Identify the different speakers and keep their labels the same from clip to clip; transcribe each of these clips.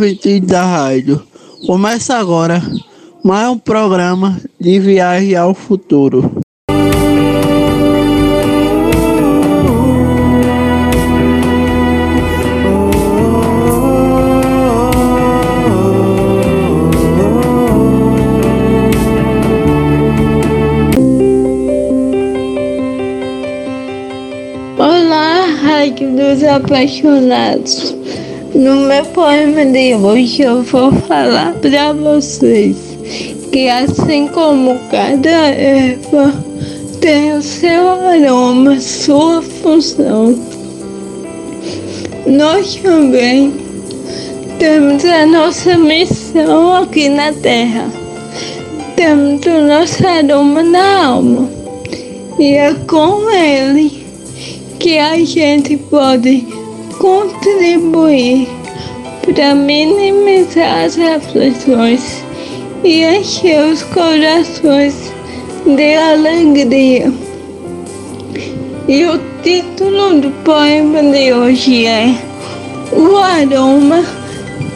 Speaker 1: ouvintes da rádio. Começa agora mais um programa de viagem ao futuro.
Speaker 2: Olá, Rádio dos Apaixonados. No meu poema de hoje eu vou falar para vocês que assim como cada erva tem o seu aroma, sua função, nós também temos a nossa missão aqui na Terra. Temos o nosso aroma na alma. E é com ele que a gente pode contribuir para minimizar as aflições e encher os corações de alegria. E o título do poema de hoje é O Aroma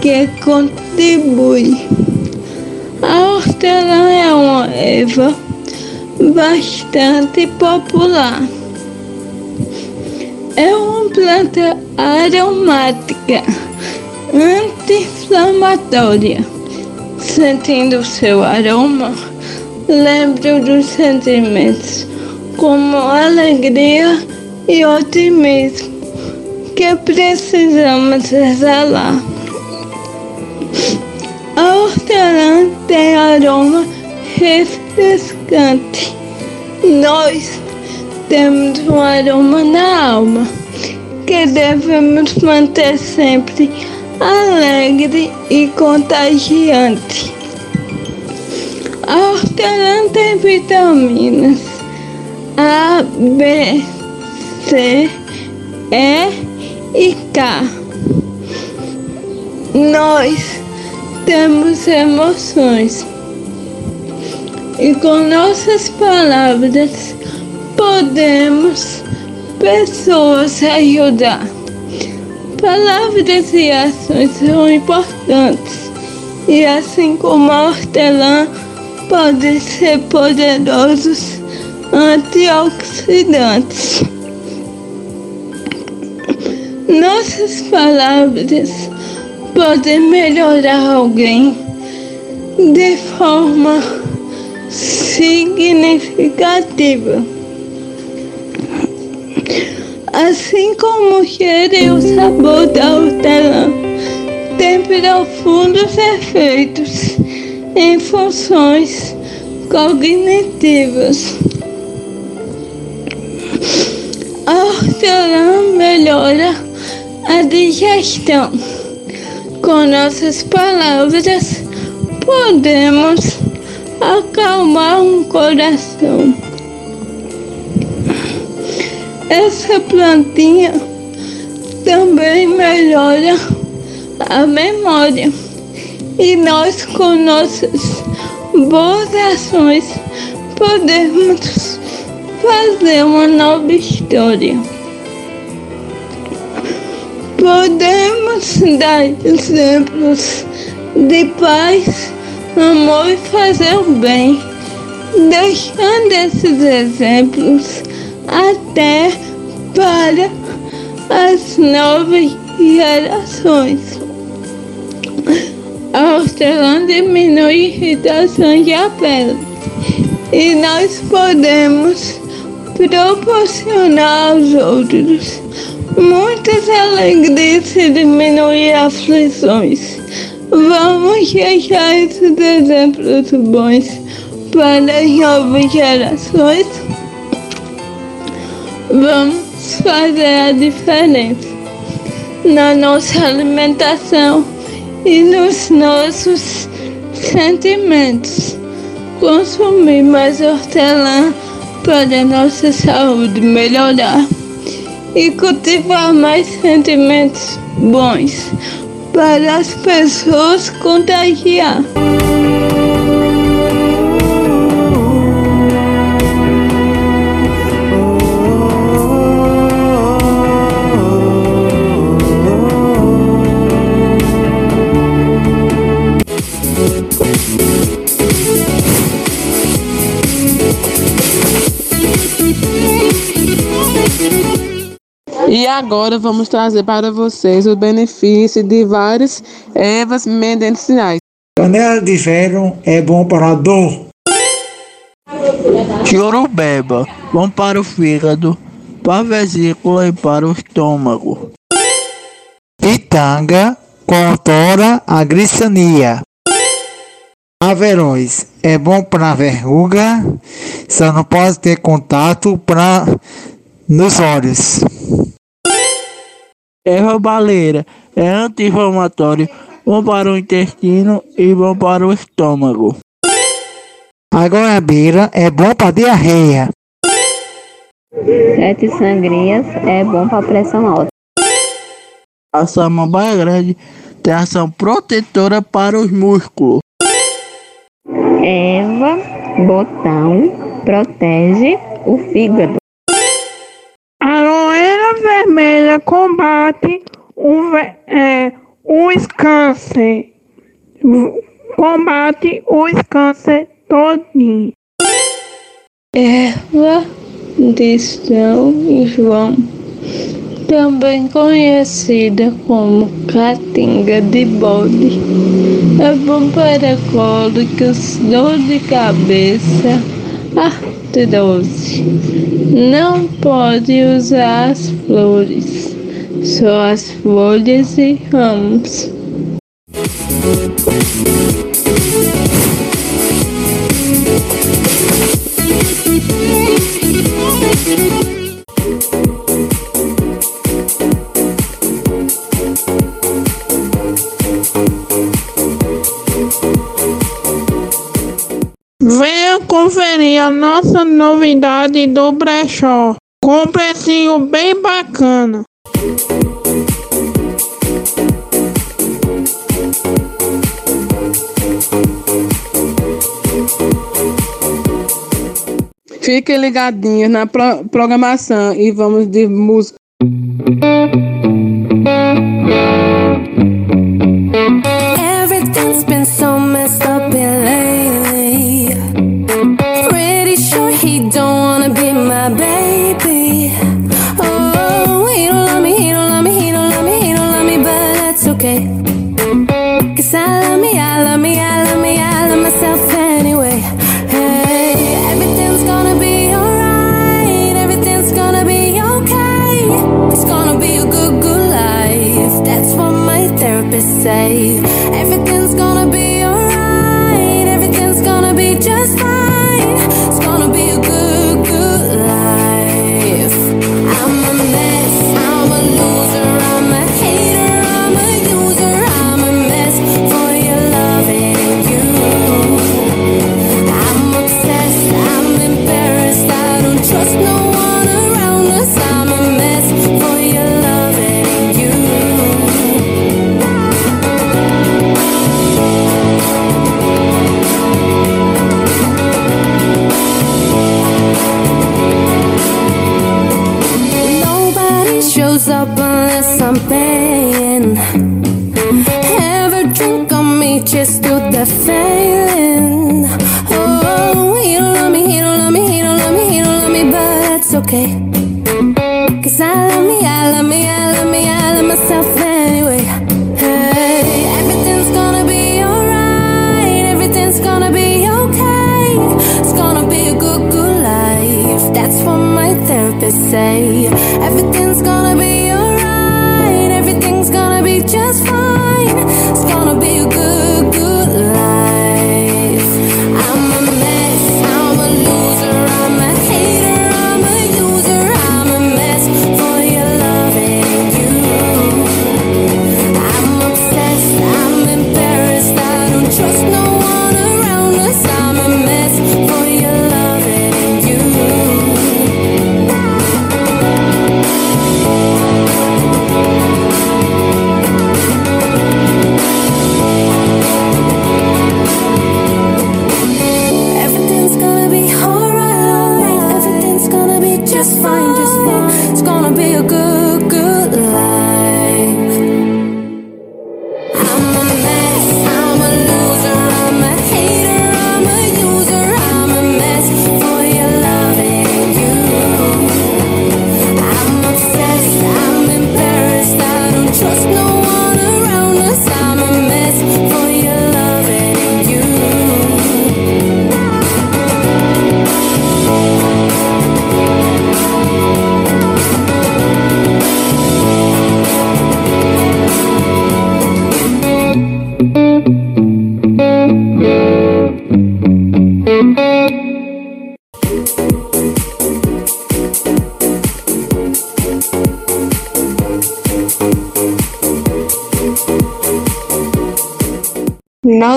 Speaker 2: que Contribui. A hortelã é uma erva bastante popular. É uma planta aromática, anti-inflamatória. Sentindo seu aroma, lembro dos sentimentos como alegria e otimismo que precisamos exalar. A hortelã tem aroma refrescante. Nós temos um aroma na alma que devemos manter sempre alegre e contagiante. A hortelã tem vitaminas A, B, C, E e K. Nós temos emoções e com nossas palavras podemos pessoas ajudar. Palavras e ações são importantes e assim como a hortelã podem ser poderosos antioxidantes. Nossas palavras podem melhorar alguém de forma significativa. Assim como e o sabor da hortelã têm profundos efeitos em funções cognitivas. A hortelã melhora a digestão. Com nossas palavras, podemos acalmar um coração. Essa plantinha também melhora a memória e nós com nossas boas ações podemos fazer uma nova história. Podemos dar exemplos de paz, amor e fazer o bem, deixando esses exemplos até para as novas gerações. A hortelã diminui irritações de pele e nós podemos proporcionar aos outros muitas alegrias e diminuir aflições. Vamos deixar esses exemplos bons para as novas gerações. Vamos fazer a diferença na nossa alimentação e nos nossos sentimentos. Consumir mais hortelã para a nossa saúde melhorar e cultivar mais sentimentos bons para as pessoas contagiar.
Speaker 3: E agora vamos trazer para vocês o benefício de várias ervas medicinais.
Speaker 4: Canela de ferro é bom para a dor.
Speaker 1: Chorubeba, bom para o fígado, para a vesícula e para o estômago.
Speaker 4: Pitanga controla a glicemia. Averões é bom para verruga, só não pode ter contato para nos olhos.
Speaker 1: Erva baleira é anti-inflamatório, bom para o intestino e bom para o estômago.
Speaker 4: A goiabeira é bom para diarreia.
Speaker 5: Sete sangrias é bom para pressão alta.
Speaker 1: A samambaia grande tem ação protetora para os músculos.
Speaker 5: Eva botão protege o fígado.
Speaker 6: Combate o, é, os câncer. Combate os câncer todinho.
Speaker 2: Erva de São João, também conhecida como catinga de bode. É bom para cólicas, dor de cabeça, artrose. Não pode usar as flores, só as folhas e ramos.
Speaker 6: Conferir a nossa novidade do brechó, com precinho bem bacana.
Speaker 3: Fiquem ligadinhos na pro programação e vamos de música.
Speaker 7: Everything's been say. Everything's gonna be just fine.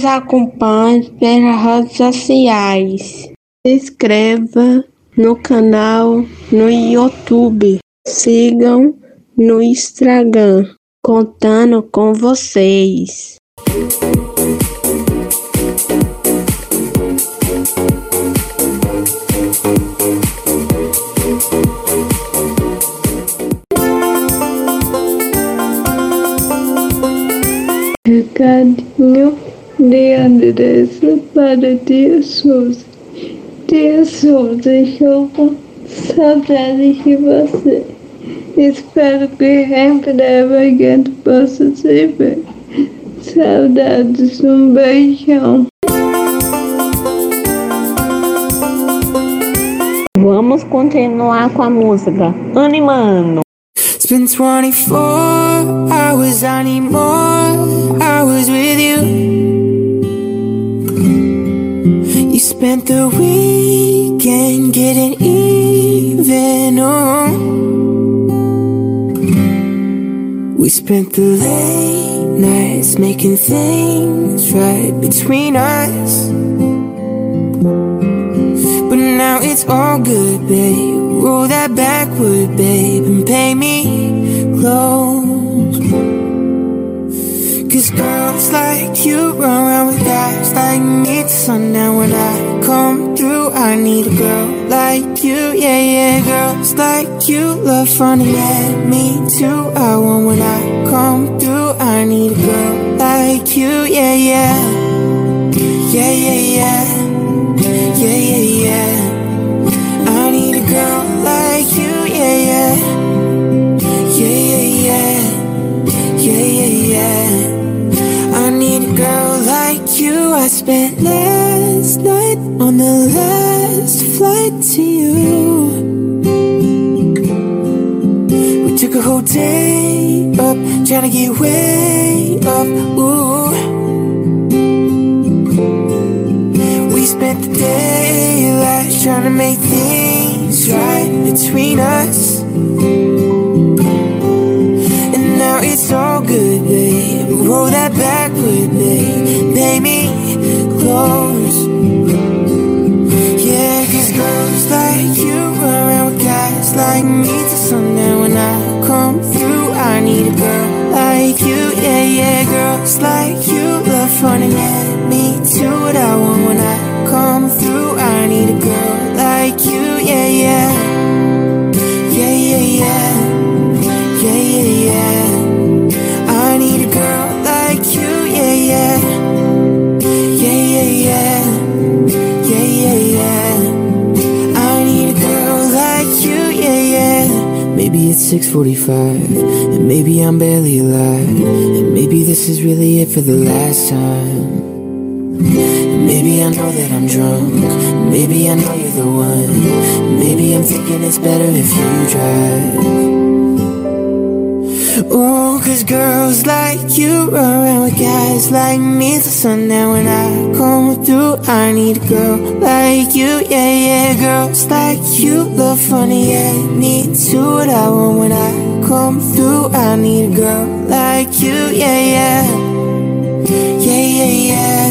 Speaker 2: Nos acompanhe pelas redes sociais. Se inscreva no canal no YouTube. Sigam no Instagram. Contando com vocês. Recadinho de Andressa para Tia Souza. Tia Souza, estou com saudades de você. Espero que em breve a gente possa se ver. Saudades, um beijão.
Speaker 5: Vamos continuar com a música. Animando.
Speaker 8: It's been 24 hours, I need more hours with you. Spent the weekend getting even. Oh. We spent the late nights making things right between us. But now it's all good, babe. Roll that backward, babe, and pay me close. Girls like you run around with guys like me to sundown. When I come through, I need a girl like you, yeah, yeah. Girls like you love fun, yeah, me too. I want when I come through, I need a girl like you, yeah, yeah. Yeah, yeah, yeah. Yeah, yeah, yeah. Spent last night on the last flight to you. We took a whole day up, trying to get way up. Ooh. We spent the day last trying to make things right between us. And now it's all good, babe. Roll that babe. Pay me close. Yeah, cause girls like you around guys like me till sundown. When I come through, I need a girl like you. Yeah, yeah, girls like you love fun at me to What I want 6:45, and maybe I'm barely alive, and maybe this is really it for the last time. And Maybe I know that I'm drunk. Maybe I know you're the one. Maybe I'm thinking it's better if you drive. Oh, cause girls like you around with guys like me till sundown. When I come through, I need a girl like you. Yeah, yeah, girls like you love funny. Yeah, me too. What I want when I come through, I need a girl like you. Yeah, yeah. Yeah, yeah, yeah.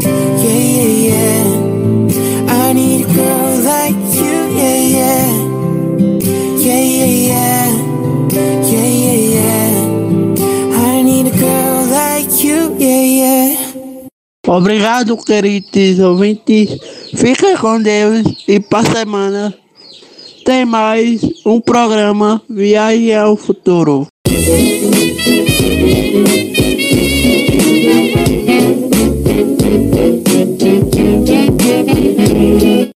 Speaker 8: Yeah, yeah, yeah.
Speaker 1: Obrigado, queridos ouvintes. Fiquem com Deus e para semana tem mais um programa Viagem ao Futuro. Música